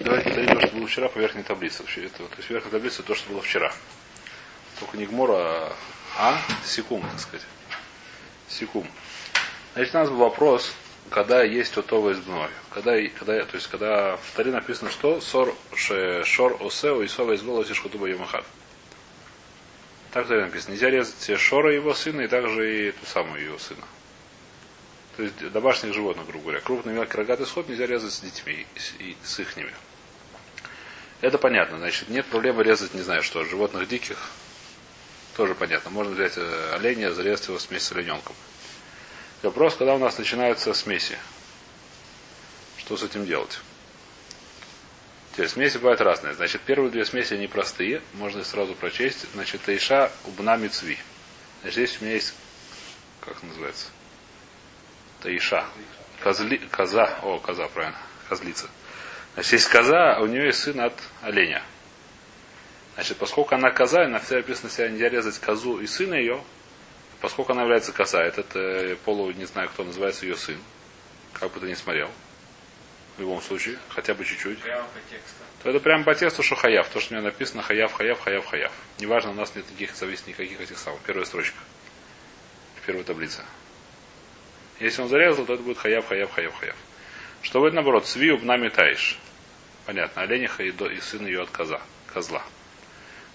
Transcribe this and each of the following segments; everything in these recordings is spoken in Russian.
Давайте повторим то, что было вчера по верхней таблице. Это, то есть верхняя таблица то, что было вчера. Только не гмора, а, а секум, так сказать. Секум. Значит, у нас был вопрос, когда есть отова избной. Когда, когда, то есть, когда в Таре написано, что сор, ше, шор осео и сова из голоса шхутуба ямахат. Так в написано. Нельзя резать шора его сына и также и ту самую его сына. То есть домашних животных, грубо говоря. Крупный мелкий рогатый сход нельзя резать с детьми и с их ними. Это понятно. Значит, нет проблемы резать, не знаю что, животных диких. Тоже понятно. Можно взять э, оленя, зарезать его смесь с олененком. Вопрос, когда у нас начинаются смеси. Что с этим делать? Теперь смеси бывают разные. Значит, первые две смеси они простые, можно их сразу прочесть. Значит, Таиша убна мицви. Значит, здесь у меня есть, как называется, Таиша. Козли, коза, о, коза, правильно, козлица. Значит, есть коза, а у нее есть сын от оленя. Значит, поскольку она коза, и на все написано себя нельзя резать козу и сына ее, поскольку она является коза, этот э, полу, не знаю, кто называется ее сын, как бы ты не смотрел, в любом случае, хотя бы чуть-чуть, то это прямо по тексту, что хаяв. То, что у меня написано хаяв, хаяв, хаяв, хаяв. Неважно, у нас нет никаких зависит никаких этих самых. Первая строчка. В первой таблице. Если он зарезал, то это будет хаяв, хаяв, хаяв, хаяв. Что будет наоборот? Сви убнами таиш. Понятно. Олениха и, до, и сын ее от коза, козла.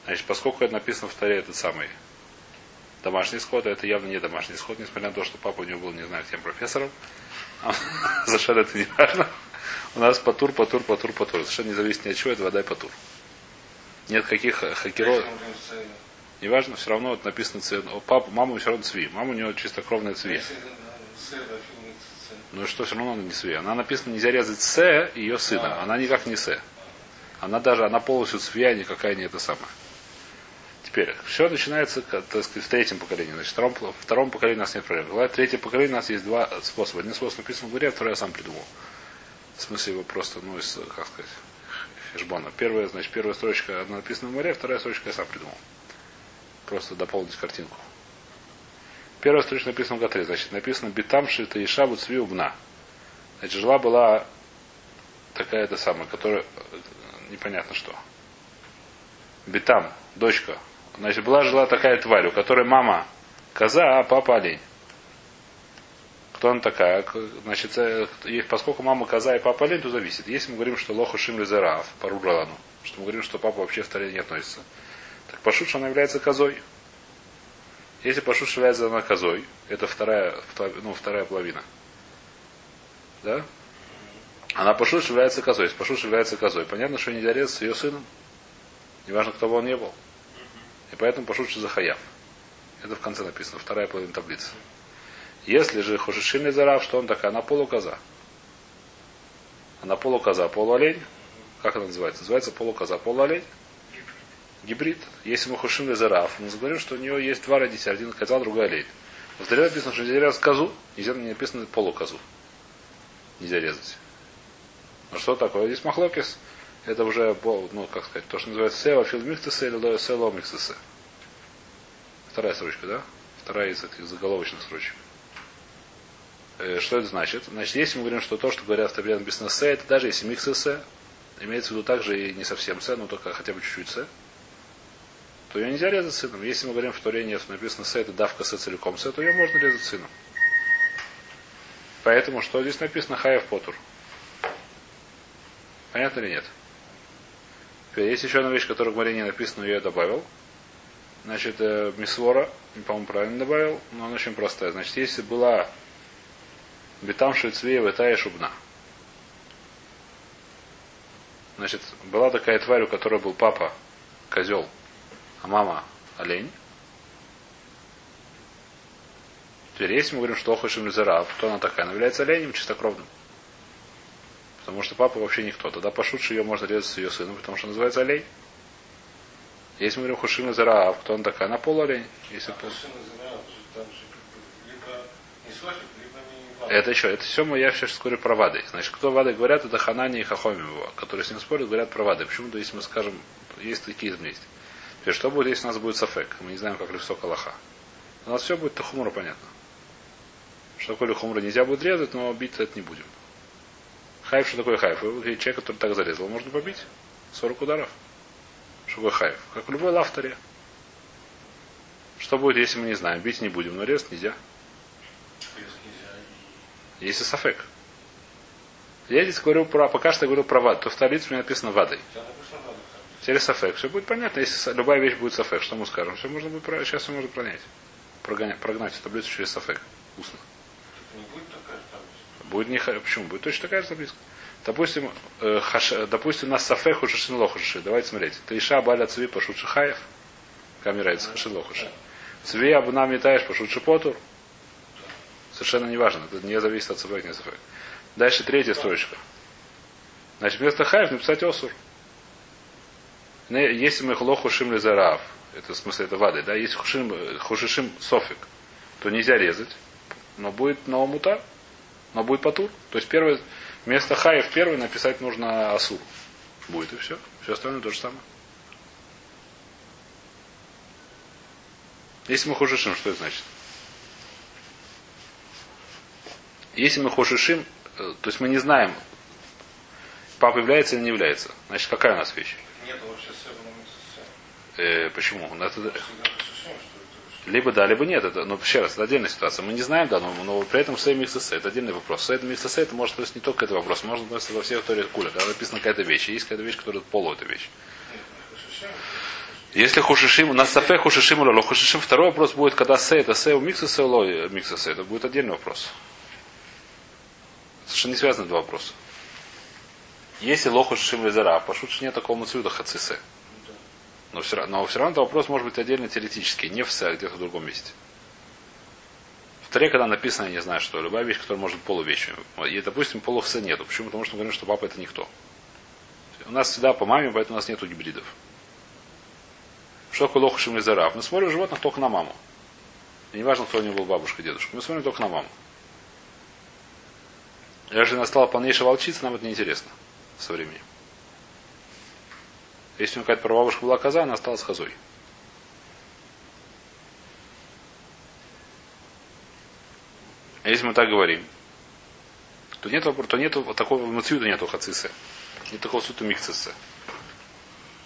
Значит, поскольку это написано в таре, этот самый домашний сход, а это явно не домашний сход, несмотря на то, что папа у него был, не знаю, тем профессором. Совершенно это не важно. У нас патур, патур, патур, патур. Совершенно не зависит ни от чего, это вода и патур. Нет каких хакеров. Неважно, все равно вот написано. Папа, мама все равно цви. Мама у него чистокровная цви. Ну и что, все равно она не цви. Она написана, нельзя резать с ее сына. Она никак не с. Она даже, она полностью цвия, никакая не это самое. Теперь, все начинается, так сказать, в третьем поколении. Значит, в втором, в втором поколении у нас нет проблем. В третьем поколении у нас есть два способа. Один способ написан в горе, а второй я сам придумал. В смысле его просто, ну, из, как сказать, хешбона. Первая, значит, первая строчка написана в море, вторая строчка я сам придумал. Просто дополнить картинку. Первая строчка написана в Гатре. Значит, написано Битам Шита Иша Буцви Убна. Значит, жила была такая это самая, которая непонятно что. Битам, дочка. Значит, была жила такая тварь, у которой мама коза, а папа олень. Кто она такая? Значит, поскольку мама коза и папа олень, то зависит. Если мы говорим, что лоха шим лизераав, пару ралану, что мы говорим, что папа вообще в таре не относится, так пошут, что она является козой. Если пошут является она козой, это вторая, ну, вторая половина. Да? Она пошут является козой. Если пошут является козой, понятно, что нельзя резать с ее сыном. Неважно, кто бы он не был. И поэтому пошут захаяв. Это в конце написано, вторая половина таблицы. Если же хошишин зарав, что он такая? Она полукоза. Она полукоза, полуолень. Как она называется? Называется полукоза, полуолень. Гибрид. Если мы хошим зарав, мы говорим, что у нее есть два родителя. Один коза, другой олень. В Таре написано, что нельзя резать козу, нельзя не написано полукозу. Нельзя резать. Ну что такое? Здесь махлокис. Это уже, ну, как сказать, то, что называется сева филмихтесе или село михтесе. Вторая строчка, да? Вторая из этих заголовочных строчек. Э, что это значит? Значит, если мы говорим, что то, что говорят в написано «се», это даже если микс «се», имеется в виду также и не совсем «се», но только хотя бы чуть-чуть «се», то ее нельзя резать сыном. Если мы говорим в Туре нет, написано «се», это давка «се» целиком «се», то ее можно резать сыном. Поэтому что здесь написано «хаев потур»? Понятно или нет? Теперь есть еще одна вещь, которая в море не написана, но я добавил. Значит, э, мисвора, по-моему, правильно добавил, но она очень простая. Значит, если была Бетам Швецвея Витая Шубна. Значит, была такая тварь, у которой был папа козел, а мама олень. Теперь, если мы говорим, что Охашим Лизарав, кто она такая? Она является оленем чистокровным. Потому что папа вообще никто. Тогда пошутше ее можно резать с ее сыном, потому что называется олень. Если мы говорим Хушим Лизарав, кто он такая? Она полуолень. Если а пол... Это еще, это все я сейчас говорю про вады. Значит, кто вады говорят, это Ханани и Хахомимова, которые с ним спорят, говорят про вады. Почему-то, если мы скажем, есть такие вместе. Теперь, что будет, если у нас будет сафек? Мы не знаем, как левсок Аллаха. У нас все будет тахумра понятно. Что такое хумра нельзя будет резать, но бить это не будем. Хайф, что такое хайф? Человек, который так зарезал, можно побить. 40 ударов. Что такое хайф? Как в любой лавторе. Что будет, если мы не знаем? Бить не будем, но резать нельзя. Если сафек. Я здесь говорю про, пока что говорю про вад, то в таблице у меня написано вадой. Теперь сафек. Все будет понятно, если любая вещь будет сафек, что мы скажем? Все можно будет, сейчас все можно пронять. Прогонять, прогнать таблицу через сафек. Устно. Будет не Почему? Будет точно такая же таблица. Допустим, э, хаш, допустим, у нас сафех хушишин лохуши. Давайте смотреть. Таиша баля цви пашут шихаев. Камерается хашин лохуши. Цви абна метаешь пашут шипотур. Совершенно не важно. Это не зависит от сафек, не сафек. Дальше третья строчка. Значит, вместо хаев написать осур. Если мы хлохушим лизарав, это в смысле это вады, да, если хушим, хушишим софик, то нельзя резать, но будет наомутар, но будет патур. То есть первое, вместо хаев первый написать нужно асур. Будет и все. Все остальное то же самое. Если мы хушишим, что это значит? Если мы хушишим, э, то есть мы не знаем, папа является или не является. Значит, какая у нас вещь? Э, Почему? Ну, это, либо да, либо нет. Это, но еще раз, это отдельная ситуация. Мы не знаем, да, но, но при этом все миксесе. Это отдельный вопрос. Это миксесе, это может быть не только этот вопрос. Можно относиться во всех историях куля. Когда написана какая-то вещь. Есть какая-то вещь, которая полу эта вещь. Если хушишим, у нас сафе хушишим или хушишим, второй вопрос будет, когда се, это се у миксесе, ло миксесе. Это будет отдельный вопрос. Совершенно не связаны два вопроса. Если лоху шишим лизара, пошут нет такого муцюда хацисе. Но все, но все равно вопрос может быть отдельно теоретический, не в Се, а где-то в другом месте. В Таре, когда написано, я не знаю, что любая вещь, которая может быть полувещью. И, допустим, полусе нету. Почему? Потому что мы говорим, что папа это никто. У нас всегда по маме, поэтому у нас нету гибридов. Что такое лохушим лизарав? Мы смотрим животных только на маму. И не важно, кто у него был бабушка, дедушка. Мы смотрим только на маму. Если она стала полнейшей волчицей, нам это неинтересно со временем. Если у него какая-то прабабушка была коза, она осталась козой. А если мы так говорим, то нет, то нету такого муцюта нету хацисы. Нет такого суту микциса.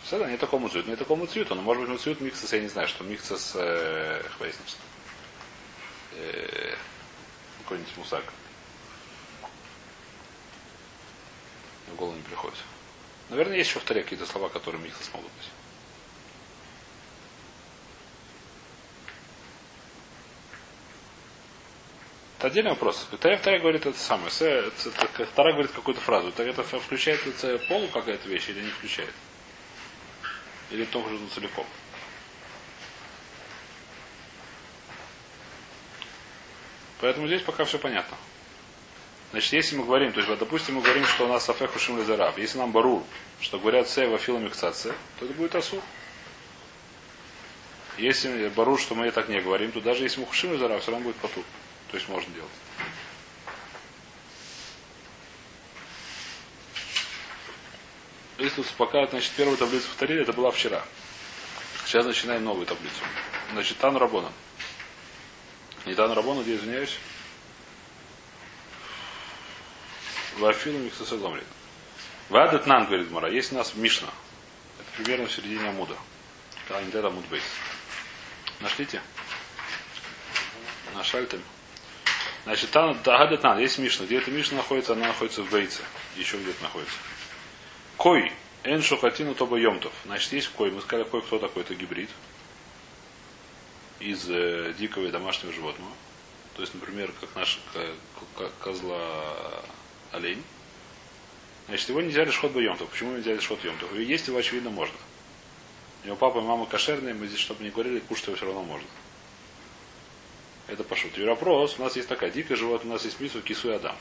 Все, да, нет такого муцюта, нет такого муцюта, но может быть муцют микцис, я не знаю, что микцис э, э, какой-нибудь мусак. В голову не приходит. Наверное, есть еще в таре какие-то слова, которые микса смогут быть. Это отдельный вопрос. Таре говорит это самое. Тара говорит какую-то фразу. Это включает это полу какая-то вещь или не включает? Или только же целиком? Поэтому здесь пока все понятно. Значит, если мы говорим, то есть, допустим, мы говорим, что у нас сафеху шим. Если нам барур, что говорят се вафила миксация, то это будет асур. Если барур, что мы так не говорим, то даже если мы хушим лезараб, все равно будет потур. То есть можно делать. Если успокаивать, значит, первую таблицу повторили, это была вчера. Сейчас начинаем новую таблицу. Значит, Тан Рабона. Не Тан Рабона, где извиняюсь. Вафилу Миксасагомрин. Вадат Нан, говорит Мара, есть у нас Мишна. Это примерно в середине Амуда. Каландер Амуд Бейс. Нашлите? Нашальтем. Значит, там Агадат Нан, есть Мишна. Где эта Мишна находится? Она находится в Бейце. Еще где-то находится. Кой. Эн Шухатину Тоба Йомтов. Значит, есть кой. Мы сказали, кой кто такой? Это гибрид. Из э, дикого и домашнего животного. То есть, например, как наш козла олень. Значит, его нельзя решхот йомтов. Почему нельзя решхот йомтов? Есть его, очевидно, можно. У него папа и мама кошерные, мы здесь, чтобы не говорили, кушать его все равно можно. Это пошут. И вопрос, у нас есть такая дикая животное, у нас есть мису кису и адам.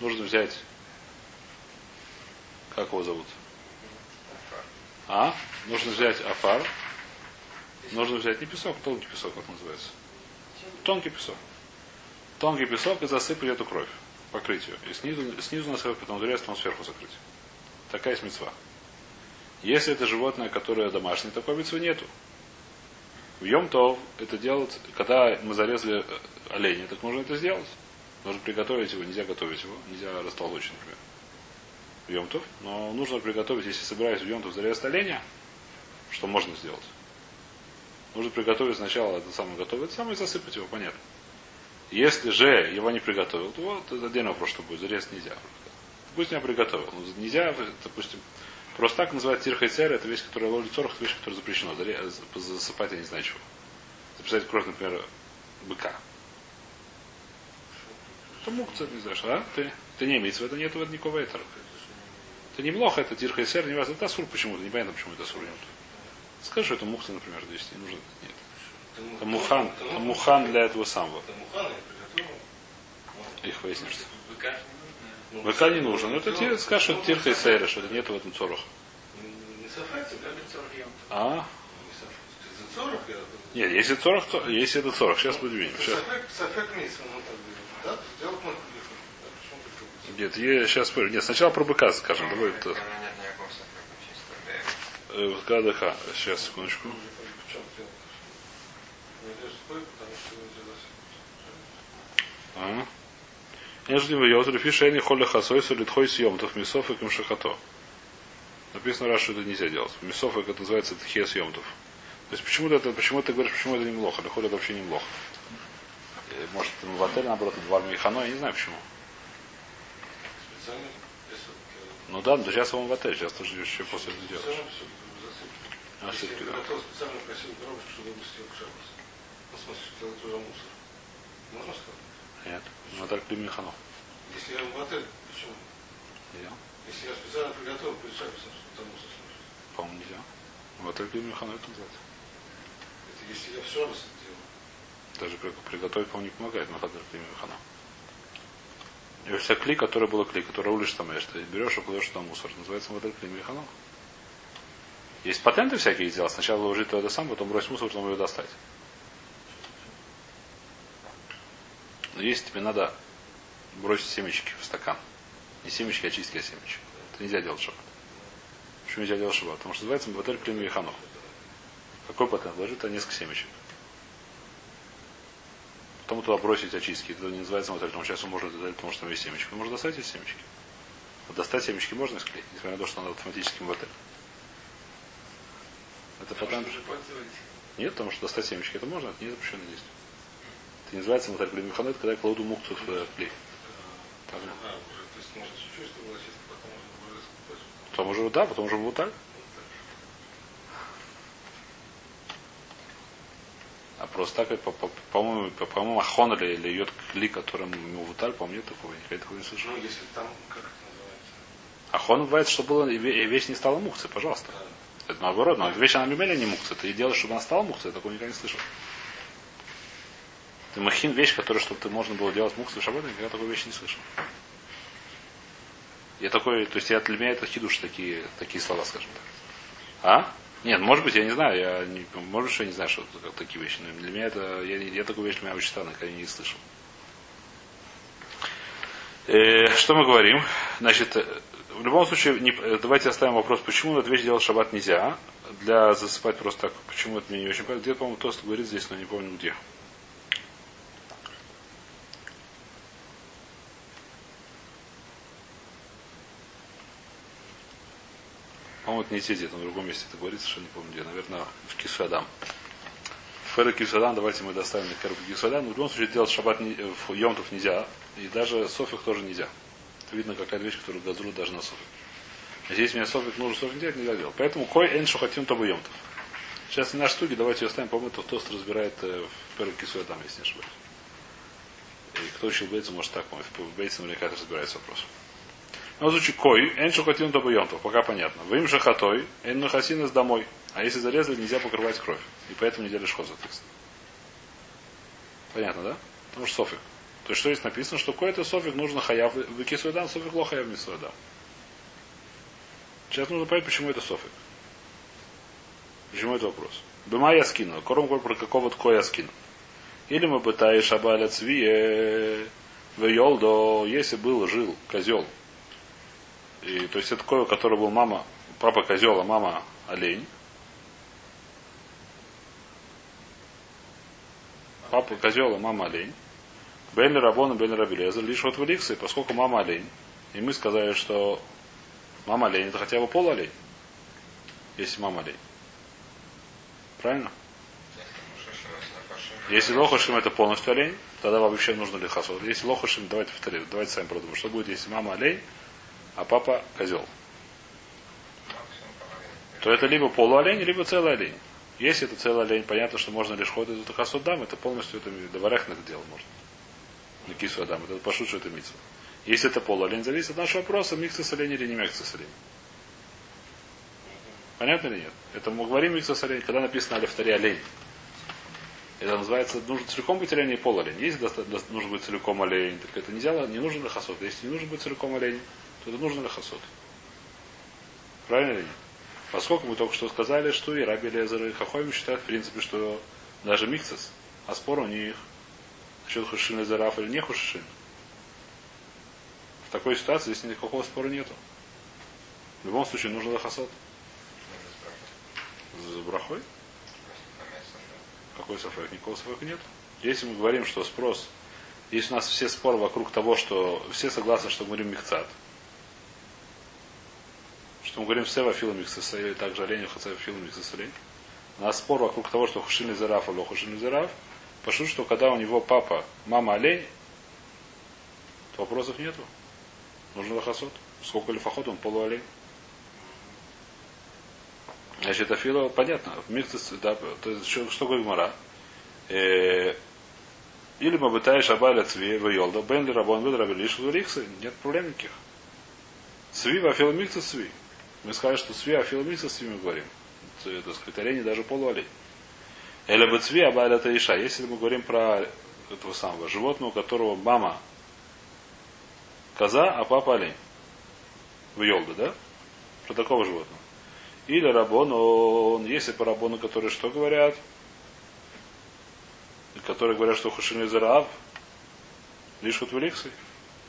Нужно взять, как его зовут? А? Нужно взять афар. Нужно взять не песок, тонкий песок, как называется. Тонкий песок. Тонкий песок и засыпать эту кровь покрытию. И снизу, снизу на свое, потом потом сверху закрыть. Такая есть. Если это животное, которое домашнее, такой мецвы нету. В Йом-Тов это делать, когда мы зарезали э, оленя, так можно это сделать. Нужно приготовить его, нельзя готовить его, нельзя растолочь, например. В Йомтов. Но нужно приготовить, если собираюсь в Йомтов зарезать оленя, что можно сделать. Нужно приготовить сначала это самое готовое, это самое засыпать его, понятно. Если же его не приготовил, то вот это отдельный вопрос, что будет. Зарезать нельзя. Пусть меня приготовил. Но нельзя, допустим, просто так называть тирха царь, это вещь, которая ловит это вещь, которая запрещена. Засыпать я не знаю чего. Записать кровь, например, быка. Это мукца, не знаешь, а? Ты, ты не имеется в этом нет никакого этого. Это не плохо, это тирха и не важно. Это асур почему-то, непонятно, почему это асур. Скажи, что это мухта, например, здесь не нужно. Нет. Это мухан, это мухан для этого самого. Их выяснишь. Быка не нужен. Но это тебе скажешь, что тирха и сейра, что это нет в этом цорах. А? Нет, если цорах, то если это цорах, сейчас будем видеть. Сейчас. Нет, я сейчас спорю. Нет, сначала про быка скажем. Давай это. КДХ. Сейчас, секундочку. Ага. Нежели в Йозры фиша не холя хасой солитхой съем, тох мясов и камшахато. Написано раз, что это нельзя делать. Мясов, как это называется, это хия съемтов. То есть почему это, почему ты говоришь, почему это неплохо? Лихоль это вообще неплохо. Может, в отеле, наоборот, в армии Хано, я не знаю почему. Ну да, но сейчас он в отель, сейчас тоже еще после этого делаешь. А все-таки да. специально просил чтобы выпустил к шабасу. Ну, в смысле, что это уже мусор. Можно сказать? Нет. Ну, так ты Миханов. Если я в отель, почему? Нельзя. Если я специально приготовил перед шабасом, что слышит. По-моему, нельзя. В отель ты Миханов это называется. Это если я в шабас делаю. Даже приготовить, по-моему, не помогает, но хадр ты Миханов. И вся кли, которая была кли, которая улишь там, ты берешь и кладешь туда мусор. Называется модель кли Миханов. Есть патенты всякие сделать. Сначала выложить туда сам, потом бросить мусор, потом ее достать. Но если тебе надо бросить семечки в стакан, не семечки, а чистые семечки, это нельзя делать шаббат. Почему нельзя делать шаббат? Потому что называется Мбатель Клим Ханов. Какой патент? Ложит туда несколько семечек. Потом туда бросить очистки. Это не называется мотель, потому что сейчас может дать, потому что там есть семечки. Может достать эти семечки. Вот достать семечки можно склеить, несмотря на то, что он автоматически мотель. Это потом... Нет, потому что достать семечки это можно, это не запрещенное действие. Это не называется моталь клей когда я кладу мухту в. Так. Потом уже, да, потом уже муталь. А просто так, по-моему, по, по, по Ахон или, или йод кли, которым ему вуталь, по-моему, нет такого. Я такого не слышал. Ну, если там, как это называется? Ахон бывает, что было, вещь не стала мухцей, пожалуйста. Да. Это наоборот, но вещь она мемеля не мукция. Ты делаешь, чтобы она стала мукцией, я такого никогда не слышал. Ты махин вещь, которая, чтобы ты можно было делать мукцию в шаббат, я такой вещи не слышал. Я такой, то есть я для меня это хидуш такие, такие слова, скажем так. А? Нет, может быть, я не знаю, я не, может быть, я не знаю, что как такие вещи, но для меня это, я, я такую вещь для меня очень странная, никогда не слышал. Э, что мы говорим? Значит, в любом случае, не, давайте оставим вопрос, почему эту вещь делать шаббат нельзя. Для засыпать просто так. Почему это мне не очень понятно. Где-то, по-моему, Тост говорит здесь, но не помню где. По-моему, это не те где-то, на другом месте это говорится, что не помню где. Наверное, в Кисуадам. Феры Кисуадам, давайте мы доставим на Феры Кисуадам. В любом случае, делать шаббат в Йомтов нельзя. И даже Софих тоже нельзя видно какая-то вещь, которую газру даже на софик. А здесь мне софик нужно софик делать, нельзя делать. Поэтому кой эн хотим то бы Сейчас не наши штуки, давайте ее оставим. По-моему, это тост разбирает э, в первой кисуе там, если не ошибаюсь. И кто учил Бейца, может так, в Бейце наверняка это разбирается вопрос. Но в случае кой, эн хотим то бы пока понятно. Вы им же хатой, эн нахасинес домой. А если зарезали, нельзя покрывать кровь. И поэтому нельзя лишь хоза. Понятно, да? Потому что софик. То есть, что здесь написано, что какой-то софик нужно хаяв выкисуэдам, софик ло хаяв мисуэдам. Сейчас нужно понять, почему это софик. Почему это вопрос? Бема я скину. Кором про какого-то коя скину. Или мы пытаешь шабаля цвие в Йолдо, если был, жил козел. И, то есть это такой, у которого был мама, папа козел, а мама олень. Папа козел, а мама олень. Бен Рабона, Бен Рабелезер, лишь вот в Эликсе, поскольку мама олень. И мы сказали, что мама олень, это хотя бы пол олень. Если мама олень. Правильно? Если лохушим это полностью олень, тогда вообще нужно ли хасот. Если лохушим, давайте повторим, давайте сами продумаем, что будет, если мама олень, а папа козел. То это либо полуолень, либо целый олень. Если это целый олень, понятно, что можно лишь ходить, это хасот дам, это полностью это доварехных дел можно. На кису адам, это пошут, что это митцва. Если это полуолень, зависит от нашего вопроса, микса с или не микса с. Понятно или нет? Это мы говорим микса с когда написано алифтаре олень. Это называется, нужно целиком быть олень и полуолень. Если нужно быть целиком олень, так это нельзя, не нужен лохосот. Если не нужно быть целиком олень, то это нужно лохосот. Правильно или нет? Поскольку мы только что сказали, что и Раби Лезер и Хахойм считают, в принципе, что даже миксис, а спор у них насчет хушин Лезераф или не хушин. В такой ситуации здесь никакого спора нету. В любом случае нужно лохосот. За брахой? Какой сафек? Никакого сафека нет. Если мы говорим, что спрос, если у нас все споры вокруг того, что все согласны, что мы говорим мехцат, что мы говорим Сева Фила Миксасей, также Оленя Хацева Фила Миксасей. У нас спор вокруг того, что Хушин Зераф или Хушин Зераф. Пошут, что когда у него папа, мама олень, то вопросов нету. Нужно лохосот. Сколько лифоход, он полуолень. Значит, Афила, понятно, в да, то есть, что, что говорит Мара? Э, или мы бытаешь абаля цви в йолда, бен ли рабон бен раби лиш нет проблем никаких. Сви в афила миксис сви. Мы сказали, что цви афиломиса с мы говорим. Это сказать, олени даже полуолень. Или бы цви абаля это иша. Если мы говорим про этого самого животного, у которого мама коза, а папа олень. В Йолда, да? Про такого животного. Или рабон, он, если по рабону, которые что говорят? Которые говорят, что хушин из Раав, лишь вот в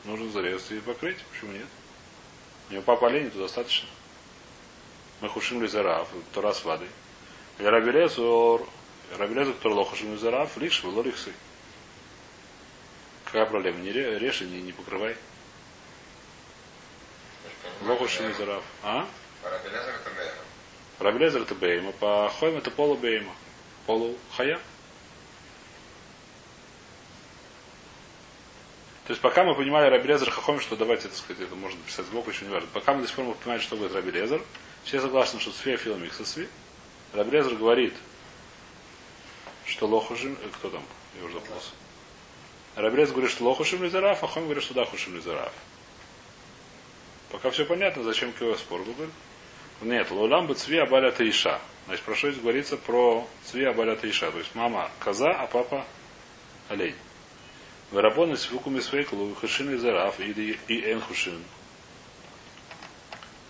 нужно зарезать и покрыть. Почему нет? У него папа олень, то достаточно. Мы хушим лизараф, Тора с. И Рабелезор, Рабелезор, который лохушим лизараф, лишь в лориксы. Какая проблема? Не режь, не, не покрывай. Лохушим лизараф. А? Рабелезер это бейма. Рабелезер это бейма. По хойм это полу бейма. Полу хая. То есть пока мы понимали Рабелезер Хахом, что давайте, так сказать, это можно написать сбоку, еще не важно. Пока мы до сих пор мы понимаем, что будет Рабелезер, все согласны, что Сфия Филомик со Сви. Рабрезер говорит, что Лохушим... Э, кто там? Я уже запутался. Рабрез говорит, что Лохушим Лизараф, а Хом говорит, что Дахушим Лизараф. Пока все понятно, зачем кого спор был. Нет, Лулам бы Цви Абаля Таиша. Значит, про что здесь говорится про Цви Абаля Таиша. То есть мама коза, а папа олень. Вырабоны с фукуми свейкулу, хушин и зараф, и эн хушин.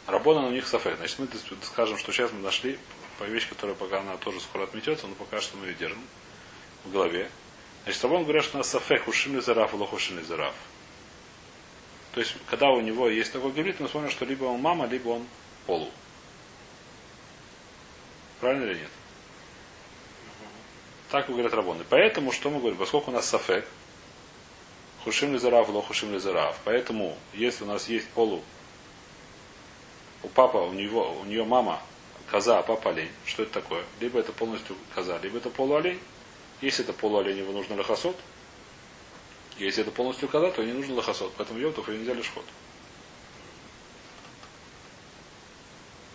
Рабона у них сафе. Значит, мы скажем, что сейчас мы нашли вещь, которая пока она тоже скоро отметется, но пока что мы ее держим в голове. Значит, Рабон говорят, что у нас сафе хушим зараф, или хушим зараф. То есть, когда у него есть такой гибрид, мы смотрим, что либо он мама, либо он полу. Правильно или нет? Так говорят Рабоны. Поэтому, что мы говорим? Поскольку у нас сафек, хушим лизараф, ло хушим лизараф. Поэтому, если у нас есть полу у папа, у него, у нее мама коза, а папа олень. Что это такое? Либо это полностью коза, либо это полуолень. Если это полуолень, его нужно лохосот. Если это полностью коза, то не нужно лохосот. Поэтому йотов ее нельзя лишь ход.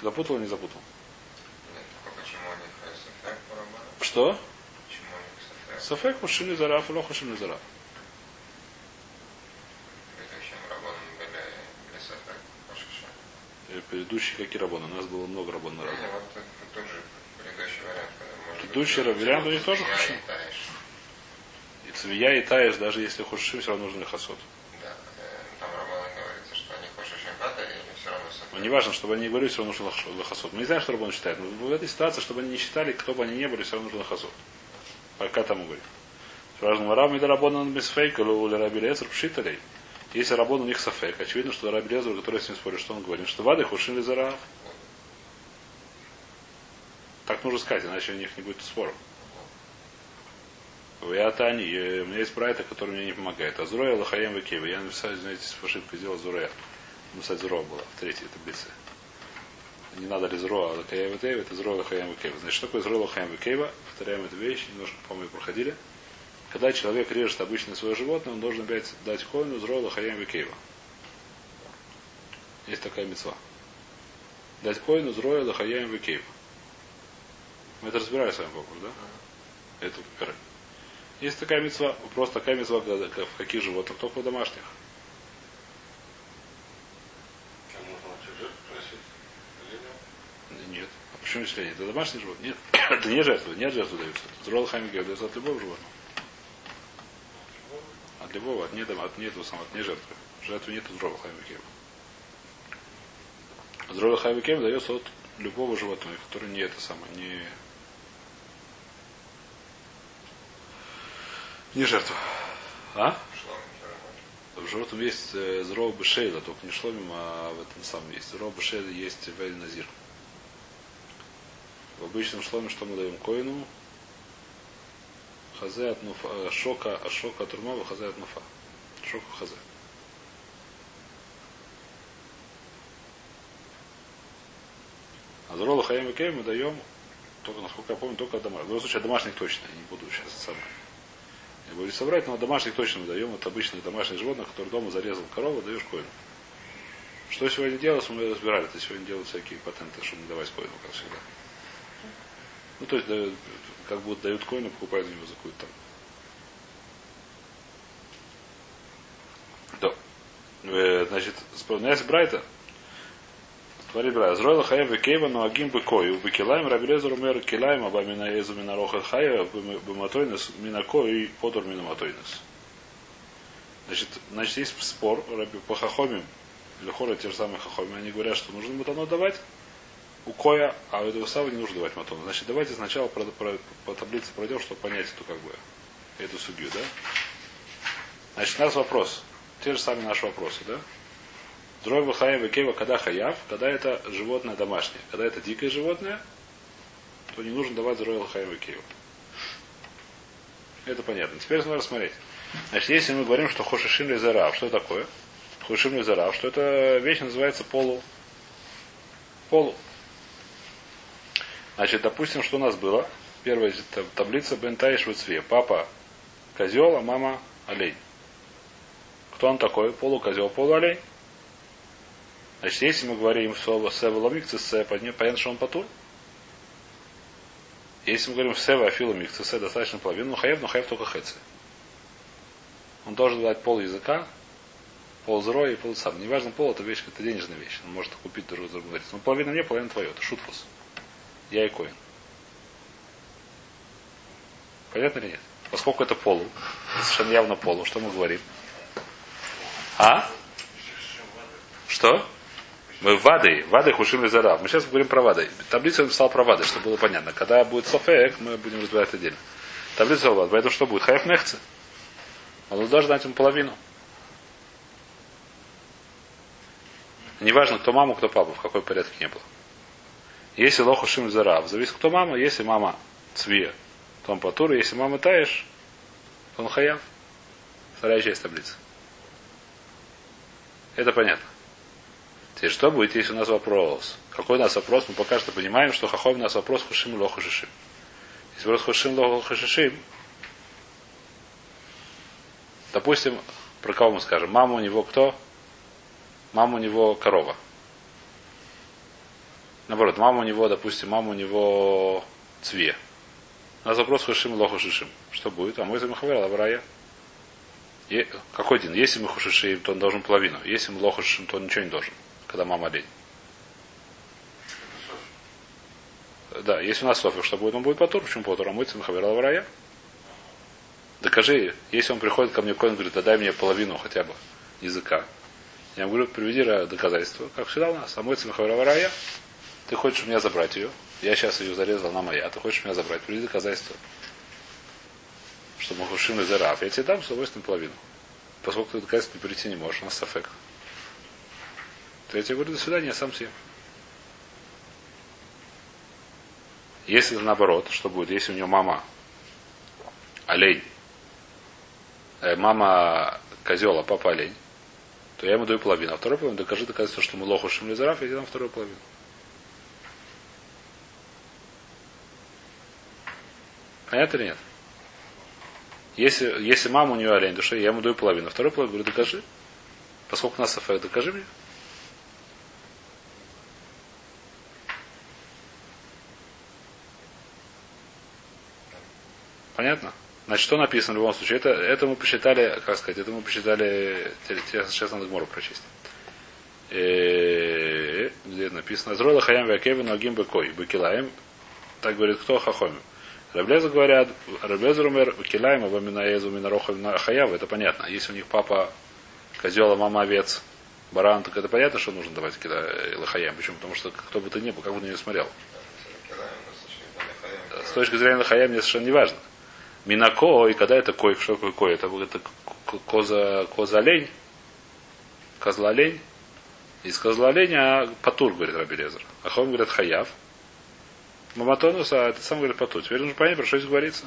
Запутал или не запутал? Что? Сафек мужчины зараф, лохушин зараф. Предыдущий какие рабоны? У нас было много рабон на разных. Предыдущий вариант. У них тоже хушим. И цвия и таешь, даже если хушим, все равно нужно хасот. Да, там Рабона говорится, что они хушим бата, и все равно ну, не важно, чтобы они не говорили, все равно нужно лохасот. Мы не знаем, что Рабон считает. Но в этой ситуации, чтобы они не считали, кто бы они не были, все равно нужно лохасот. Пока там говорит. Важно, Раб Мидарабона Мисфейк, или Раби Лецер Пшиталей. Если работа у них сафек, очевидно, что Раби Лезер, который с ним спорит, что он говорит, что вады хушин ли зарав. Так нужно сказать, иначе у них не будет споров. Я Тани, у меня есть брайта, который мне не помогает. А Зурея Лахаем Векева. Я написал, знаете, ошибку сделал Зурея. Написать Зуро было в третьей таблице. Не надо ли Зуро, Лахаем Векева, это Зуро Лахаем Векева. Значит, что такое Зуро Лахаем Векева? Повторяем эту вещь, немножко, по-моему, проходили. Когда человек режет обычное свое животное, он должен опять дать коину Зуро Лахаем Векева. Есть такая мецва. Дать коину Зуро Лахаем Векева. Мы это разбирали с вами, Богу, да? Это. Есть такая мецва, просто такая мецва, в каких животных, только в домашних. Нет? Нет. А почему членение? Это домашний животное? Нет. Это не жертва. Нет жертвы даются. Зрол хамига дается от любого животного. От любого, от не, дома, от не этого самого, от не жертвы. Жертвы нет зрол хамикева. Зрол хамикева дается от любого животного, который не это самое, не Не жертва. А? В животном есть э, зрова бешейла, только не шломим, а в этом самом есть. Зрова бешейла есть в назир. В обычном шломе что мы даем коину? Хазе от нуфа, э, шока, а шока от урмава, хазе от нуфа. Шока хазе. А зрова хаем и мы даем, только, насколько я помню, только домашних. В любом случае, домашних точно, я не буду сейчас самое. Я говорю собрать, но домашних точно мы даем. Это обычных домашних животных, которые дома зарезал корову, даешь коину. Что сегодня делалось, мы разбирали. Это сегодня делают всякие патенты, чтобы не давать коину, как всегда. Ну, то есть, дают, как будто дают коину, покупают у него за какую-то там. Да. Э, значит, если Брайта, Твори бра. Зройла хая векева, но агим бекою. Бекилаем рабелезер умер килаем, аба мина езу мина роха хая, бематойнес, мина кою и подор мина матойнес. Значит, значит, есть спор по хахомим, или те же самые хахомим, они говорят, что нужно матано давать у коя, а у этого сава не нужно давать матону. Значит, давайте сначала про, про, по таблице пройдем, чтобы понять эту как бы эту судью, да? Значит, у нас вопрос. Те же самые наши вопросы, да? Дрой Бахаем Векева, когда хаяв, когда это животное домашнее. Когда это дикое животное, то не нужно давать Дрой Бахаем Векева. Это понятно. Теперь нужно рассмотреть. Значит, если мы говорим, что Хошишим Лизарав, что такое? Хошишим Лизарав, что эта вещь называется полу. Полу. Значит, допустим, что у нас было. Первая таблица Бентай Швецве. Папа козел, а мама олень. Кто он такой? Полукозел, полуолень. Значит, если мы говорим слово сева ломикцесе, понятно, что он потур. Если мы говорим сева афила микцесе, достаточно половину, но хаев, но хаев только хэцы. Он должен дать пол языка, пол зро и пол сам. Неважно, пол это вещь, это денежная вещь. Он может купить друг другу говорить. Но половина мне, половина твое. Это шутфус. Я и коин. Понятно или нет? Поскольку это полу, совершенно явно полу, что мы говорим? А? Что? Мы вады, вады хушим зарав. Мы сейчас говорим про вады. Таблицу я написал про вады, чтобы было понятно. Когда будет софек, мы будем разбирать отдельно. Таблица вады. Поэтому что будет? Хайф нехце. Он должен дать ему половину. Неважно, кто мама, кто папа, в какой порядке не было. Если лоху шим зарав, зависит кто мама, если мама цве, то он патур, если мама таешь, то он хаяв. Вторая часть таблицы. Это понятно. Теперь что будет, если у нас вопрос? Какой у нас вопрос? Мы пока что понимаем, что хахом у нас вопрос хушим лоху шишим. Если вопрос хушим лоху шишим, допустим, про кого мы скажем? Мама у него кто? Мама у него корова. Наоборот, мама у него, допустим, мама у него цве. У нас вопрос хушим лоху шишим. Что будет? А мой замахавер лаврая. Какой один? Если мы хушишим, то он должен половину. Если мы лохушишим, то он ничего не должен когда мама олень. Да, если у нас софик, что будет, он будет потур. Почему потур? А мой цимхавер рая. Докажи, если он приходит ко мне, коин говорит, да дай мне половину хотя бы языка. Я ему говорю, приведи доказательство, как всегда у нас. А мой цимхавер рая. Ты хочешь у меня забрать ее. Я сейчас ее зарезал, она моя. Ты хочешь меня забрать, приведи доказательство. Что Махушим из Ирав. Я тебе дам с удовольствием половину. Поскольку ты доказательство прийти не можешь, у нас софек то я тебе говорю, до свидания, я сам съем. Если наоборот, что будет, если у нее мама олень, э, мама козел, а папа олень, то я ему даю половину. А второй половину докажи доказательство, что мы лоху шимлизараф, я дам вторую половину. Понятно или нет? Если, если мама у нее олень душа, я ему даю половину. Вторую половину говорю, докажи. Поскольку у нас аффект, докажи мне. Понятно? Значит, что написано в любом случае? Это, это мы посчитали, как сказать, это мы посчитали, сейчас надо Гмору прочесть. Э, где написано? Зрода хаям вякевин огим бекой, бекилаем. Так говорит кто? Хахомим. Раблеза говорят, Раблеза умер, килаем, а ваминаезу минарохом хаяв, это понятно. Если у них папа козел, а мама овец, баран, так это понятно, что нужно давать когда лохаям. Почему? Потому что кто бы ты ни был, как бы ты не смотрел. С точки зрения лохаям мне совершенно не важно. Минако, и когда это кой, что такое кой? Это, это коза, коза олень, козла олень. Из козла оленя патур, говорит Рабелезер. А Хом говорит хаяв. Маматонус, а это сам говорит поту. Теперь нужно понять, про что здесь говорится.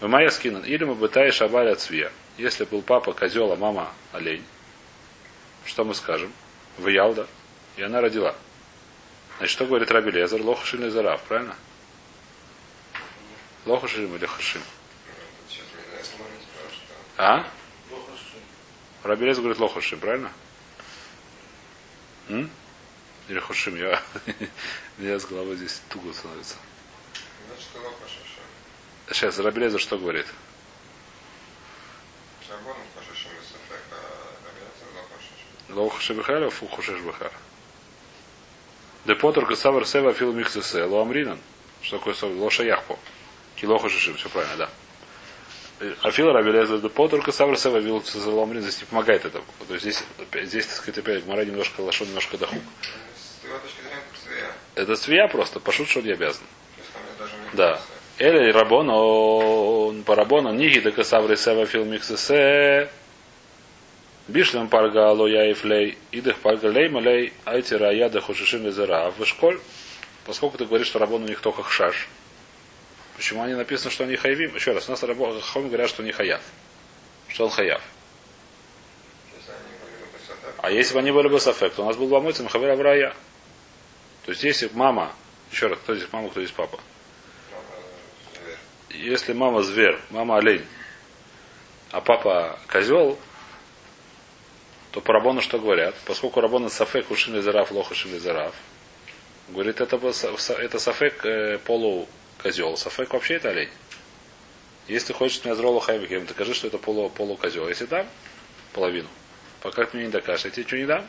Мы Майя скинан. Или мы бытаешь шабаль от. Если был папа козел, а мама олень, что мы скажем? Выял, И она родила. Значит, что говорит Раби Лезер? Лохашин Зарав, правильно? Лохашим или Хашим? А? Раби Лезер говорит Лохашим, правильно? М? Или Хошим, я, меня с головой здесь туго становится. Сейчас, Рабелеза что говорит? Лохаши Бехара, фу Хошеш Бехара. Де Потер Касавр Сева Фил Михсесе, Лоамринан. Что такое Лоша Яхпо? Килоха Шишим, все правильно, да. Афила Рабелеза де Потер Касавр Сева Лоамринан. Здесь не помогает этому. То есть здесь, здесь так сказать, опять Гмара немножко лошо, немножко дохук это свия просто, пошут, что не обязан. Да. Или рабон, он по рабону ниги до касавры сева фил миксесе. Бишлем парга ало яифлей, идых парга лей малей, айтира яда хушишим лезера в школь. Поскольку ты говоришь, что рабон у них только хшаш. Почему они написано, что они хайвим? Еще раз, у нас рабон, говорят, что не хаяв. Что он хаяв. А если бы они были бы сафек, то у нас был бы мойцем хавер аврая. То есть если мама, еще раз, кто здесь мама, кто здесь папа? Если мама зверь, мама олень, а папа козел, то по рабону что говорят? Поскольку рабона сафек ушин лизараф, лоха шин лизараф, говорит, это, это сафек э, полу козел. Сафек вообще это олень. Если ты хочешь меня зролу хайвикем, докажи, что это полу, полу козел. Если дам половину, пока ты мне не докажешь, я тебе что не дам,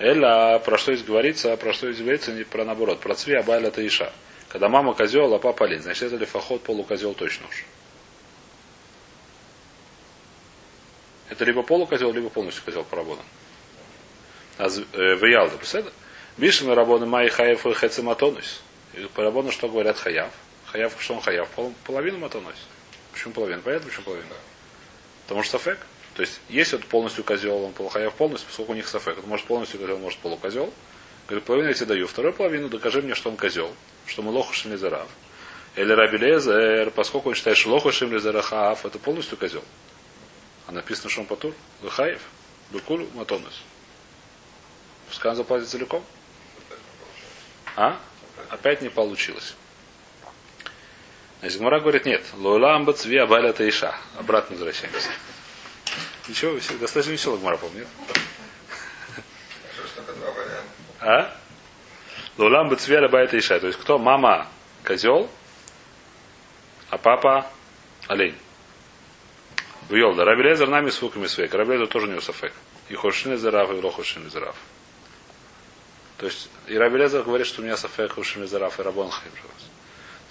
Эля, про что здесь говорится, про что здесь говорится, не про наоборот, про цви абайля таиша. Когда мама козел, а папа лень, значит это лифоход полукозел точно уж. Это либо полукозел, либо полностью козел по работам. А э, Виялда, представляете? Бишем работы Май Хаев и Хецематонус. По что говорят Хаяв? Хаяв, что он Хаяв? Половину матонус. Почему половину? Понятно, почему половину? Потому что Сафек. То есть, если он полностью козел, он полухаяв полностью, поскольку у них сафек, он может полностью козел, может полукозел. Говорит, половину я тебе даю. Вторую половину докажи мне, что он козел, что мы лоху шимлизарав. Или рабилезер, поскольку он считает, что лоху шимлизарахав, это полностью козел. А написано, что он патур, лыхаев, бекулю, матонус. Пускай он заплатит целиком. А? Опять не получилось. Значит, Гмара говорит, нет. Лоулам бацви абаля таиша. Обратно возвращаемся. Ничего, достаточно веселый Гмара, помню. А? Лулам бы цвера байта иша. То есть кто? Мама козел, а папа олень. Вьел, да Рабелезер нами с фуками свек. Рабелезер тоже не усафек. И хошин из и лохошин из То есть, и Рабелезер говорит, что у меня сафек, хошин из и рабон хайм.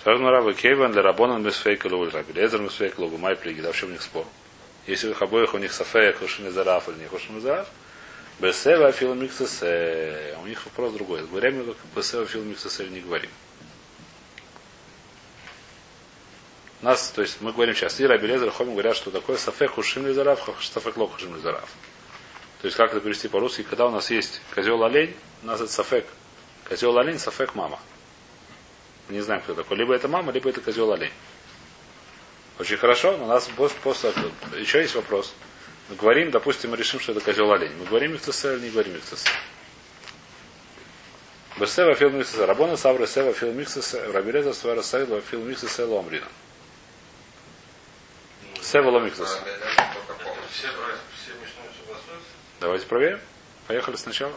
Сразу на Рабы Кейван, для рабона без фейка лугу, Рабелезер без фейка лугу, май плиги, да, в чем у них спор. Если у них обоих у них сафея хушин зараф или не хушин зараф, Бесева фил миксесе. У них вопрос другой. Говорим как Бесева фил миксесе или не говорим. Нас, то есть мы говорим сейчас, Ира Белезер Хомим говорят, что такое сафек хушим лизараф, сафек лох хушим лизараф. То есть как это перевести по-русски, когда у нас есть козел олень, у нас это сафек. Козел олень, сафек мама. Не знаем, кто такой. Либо это мама, либо это козел олень. Очень хорошо, но у нас после, еще есть вопрос. Мы говорим, допустим, мы решим, что это козел олень. Мы говорим микцесе или не говорим микцесе? Бесева фил миксесе. Рабона савра сева фил миксесе. Рабиреза свара сайла фил миксесе ломрина. Сева ло миксесе. Надо дать только полностью. Все, братья, все мишные согласуются? Давайте проверим. Поехали сначала.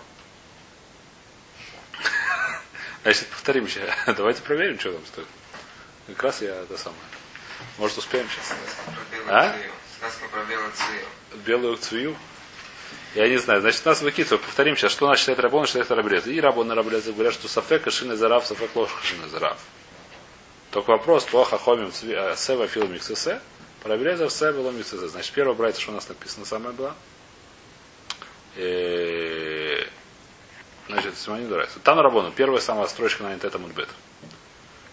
Значит, повторим сейчас. Давайте проверим, что там стоит. Как раз я это самое. Может, успеем сейчас. А? Сказка про белую цвию. Белую цвию. Я не знаю. Значит, нас выкидывают. Повторим сейчас, что значит это рабон, что это рабрез. И рабон и рабрез говорят, что сафек, шины зарав, сафек ложь, шины зарав. Только вопрос, цви- э, сева фил миксесе, парабреза в сева лом миксесе. Значит, первое брать, что у нас написано самое было. Э, Значит, Симонин нравится. Тан Рабону, первая самая строчка на это мудбет.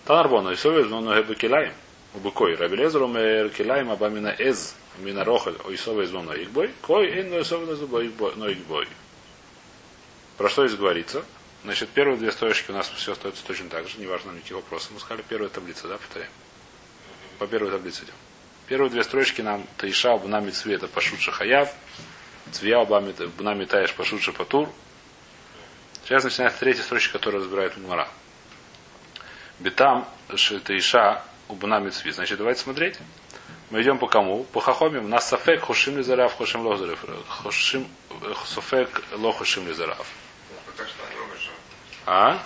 Тан Рабону, и совет, но ноге бекилаем, убыкой, рабелезеру мэр килаем, абамина эз, мина рохаль, ой совет из но их бой, кой, но совет из но их бой. Про что здесь говорится? Значит, первые две строчки у нас все остается точно так же, неважно никаких вопросов. Мы сказали первая таблица, да, повторяем. По первой таблице идем. Первые две строчки нам Таиша, Бунами Цвета, Пашут Хаяв, Цвия, Бунами Таиш, Пашут Патур, Сейчас начинается третья строчка, которая разбирает Мумара. Бетам Таиша, Убна Мицви. Значит, давайте смотреть. Мы идем по кому? По Хахомим. Нас Сафек, Хошим Лизарав, Хошим Лозарев. Хошим, Софек, Ло Хошим Лизарав. А?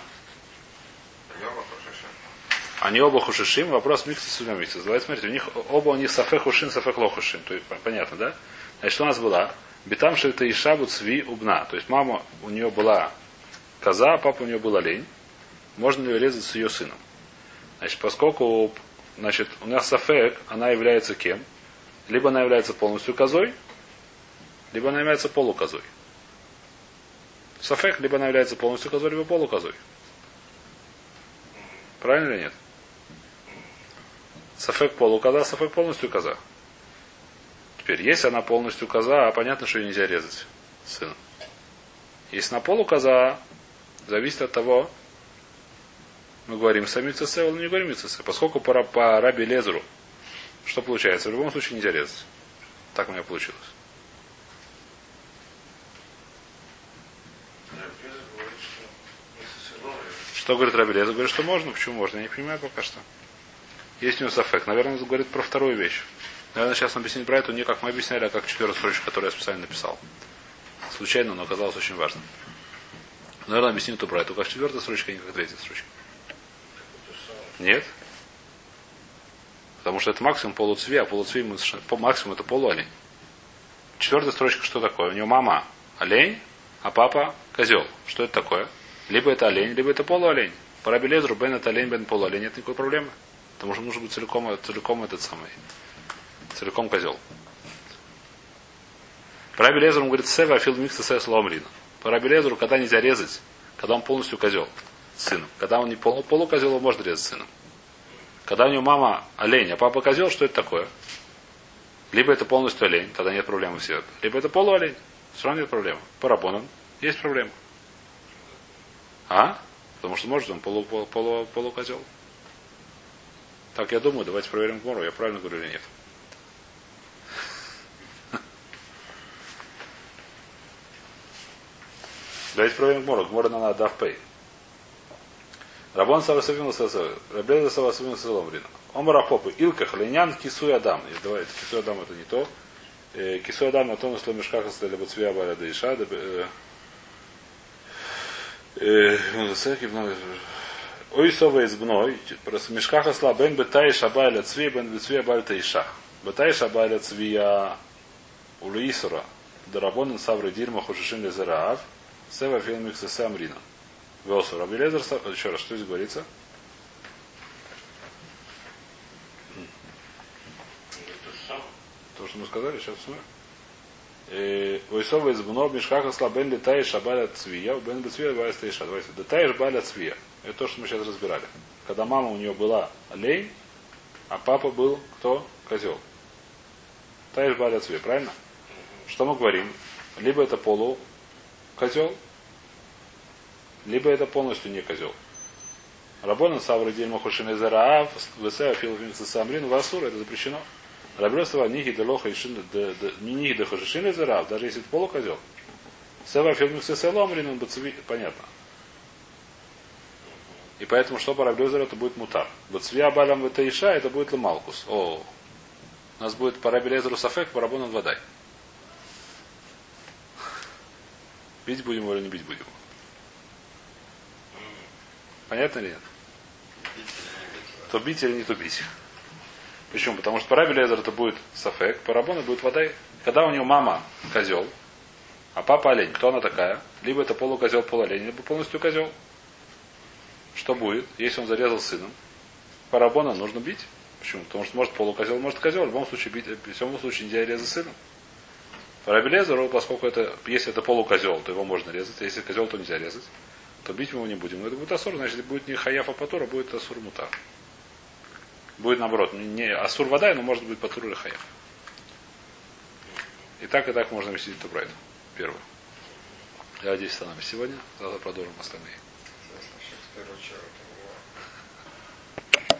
Они оба хушишим, вопрос микса с микса. Давайте смотрите, у них оба у них сафек хушин, сафек лохушин. То есть, понятно, да? Значит, у нас была? Битам что это Ишабу цви убна. То есть мама у нее была коза, а папа у нее был олень. Можно ли резать с ее сыном? Значит, поскольку значит, у нас сафек, она является кем? Либо она является полностью козой, либо она является полукозой. Сафек, либо она является полностью козой, либо полукозой. Правильно или нет? Сафек полукоза, сафек полностью коза. Теперь, если она полностью коза, а понятно, что ее нельзя резать сыном. Если на полукоза, зависит от того, мы говорим сами ЦС, или не говорим ЦС. Поскольку по, по Раби Лезеру, что получается? В любом случае нельзя резать. Так у меня получилось. Что говорит Раби Лезер? Говорит, что можно. Почему можно? Я не понимаю пока что. Есть у него сафек. Наверное, он говорит про вторую вещь. Наверное, сейчас он объяснит это не как мы объясняли, а как четвертую строчку, которую я специально написал. Случайно, но оказалось очень важным. Наверное, объяснит про это как четвертая строчка, а не как третья строчка. Нет. Потому что это максимум полуцви, а полуцви по максимум это полуолень. Четвертая строчка что такое? У него мама олень, а папа козел. Что это такое? Либо это олень, либо это полуолень. По Рабелезру Бен это олень, Бен полуолень, нет никакой проблемы. Потому что нужно быть целиком, целиком этот самый. Целиком козел. По Рабелезру он говорит, Сева Афил Микса Сес Ломрина. По Рабелезру, когда нельзя резать, когда он полностью козел сыном. Когда он не полу, полукозел, его можно резать сыном. Когда у него мама олень, а папа козел, что это такое? Либо это полностью олень, тогда нет проблемы все. Либо это полуолень, все равно нет проблемы. По рабонам есть проблема. А? Потому что может он полу, полу, полу, полукозел. Так я думаю, давайте проверим Гмору, я правильно говорю или нет. Давайте проверим Гмору. Гмора на Давпей. Рабон Савасавин Рабелеза Савасавин Саломрина. Омара Попы. Илках Ленян Кисуй Адам. Нет, Давайте, Кисуй Адам это не то. Э, Кисуй Адам на том, что мешках стали бы цвя баря да иша. Ой, сова из бной. Просто мешкаха сла бен бетай шабайля цви бен бецвия бальта иша. Бетай шабайля цвия у Луисора. Дарабонен савры дирма хушишин лезераав. Сева филмик сесамрина. Велсу Рабелезер, еще раз, что здесь говорится? То, что мы сказали, сейчас смотрим. Войсова из Бно, Мишкаха Слабен Летаиш Абаля Цвия, Бен Бецвия Вайс Тейша. Давайте. Летаиш Цвия. Это то, что мы сейчас разбирали. Когда мама у нее была олень, а папа был кто? Козел. Таиш Баля Цвия, правильно? Что мы говорим? Либо это полу козел, либо это полностью не козел. Рабона савры дель махушин из раав, весева филофин самрин, васура, это запрещено. Рабресова ниги делоха и шин, ниги де хошишин из раав, даже если это полукозел. Сева сесаломрин, он бацви, понятно. И поэтому, что по Раблезер, это будет мутар. Бацвия балям это иша, это будет ламалкус. О, у нас будет по Раблезеру сафек, по Рабону водай. Бить будем или не бить будем? Понятно или нет? То бить или не то бить. Почему? Потому что пора Белезер это будет сафек, по Рабону будет вода. Когда у него мама козел, а папа олень, кто она такая? Либо это полукозел, полуолень, либо полностью козел. Что будет, если он зарезал сыном? По Рабону нужно бить. Почему? Потому что может полукозел, может козел. В любом случае бить, в любом случае нельзя резать сыном. По Рабелезеру, поскольку это, если это полукозел, то его можно резать, а если козел, то нельзя резать то бить мы его не будем. Но это будет асур, значит, будет не хаяфа патура, будет асур мутар. Будет наоборот, не асур вода, но может быть патур или хаяф. И так, и так можно вместить эту брайду. Первую. Я с нами сегодня. Завтра продолжим остальные.